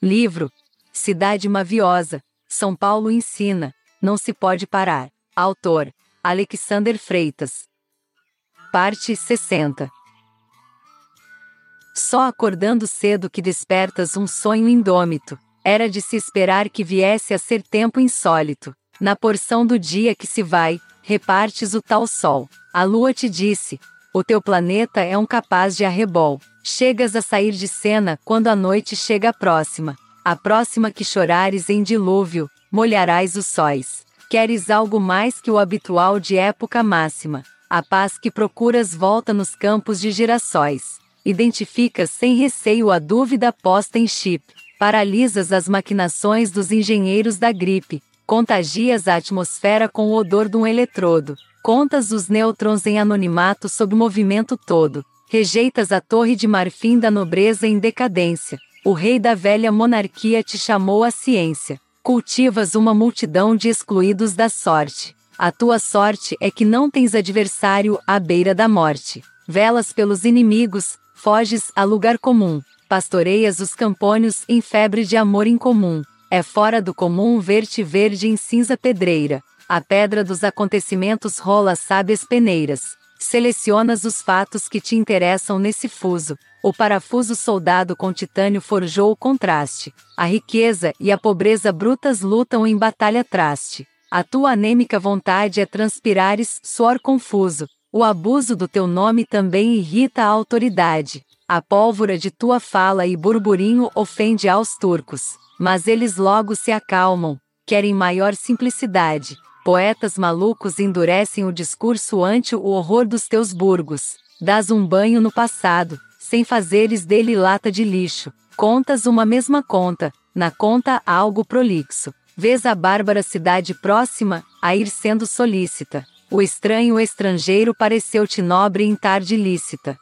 Livro Cidade Maviosa, São Paulo ensina, não se pode parar. Autor Alexander Freitas. Parte 60 Só acordando cedo que despertas um sonho indômito. Era de se esperar que viesse a ser tempo insólito. Na porção do dia que se vai, repartes o tal sol. A lua te disse: o teu planeta é um capaz de arrebol. Chegas a sair de cena quando a noite chega próxima. A próxima que chorares em dilúvio, molharás os sóis. Queres algo mais que o habitual de época máxima. A paz que procuras volta nos campos de girassóis. Identificas sem receio a dúvida posta em chip. Paralisas as maquinações dos engenheiros da gripe. Contagias a atmosfera com o odor de um eletrodo. Contas os nêutrons em anonimato sob movimento todo. Rejeitas a torre de marfim da nobreza em decadência. O rei da velha monarquia te chamou à ciência. Cultivas uma multidão de excluídos da sorte. A tua sorte é que não tens adversário à beira da morte. Velas pelos inimigos, foges a lugar comum. Pastoreias os campônios em febre de amor incomum. É fora do comum ver-te verde em cinza pedreira. A pedra dos acontecimentos rola sábias peneiras. Selecionas os fatos que te interessam nesse fuso. O parafuso soldado com titânio forjou o contraste. A riqueza e a pobreza brutas lutam em batalha traste. A tua anêmica vontade é transpirares suor confuso. O abuso do teu nome também irrita a autoridade. A pólvora de tua fala e burburinho ofende aos turcos. Mas eles logo se acalmam, querem maior simplicidade. Poetas malucos endurecem o discurso ante o horror dos teus burgos. Dás um banho no passado, sem fazeres dele lata de lixo. Contas uma mesma conta, na conta algo prolixo. Vês a bárbara cidade próxima, a ir sendo solícita. O estranho estrangeiro pareceu-te nobre em tarde lícita.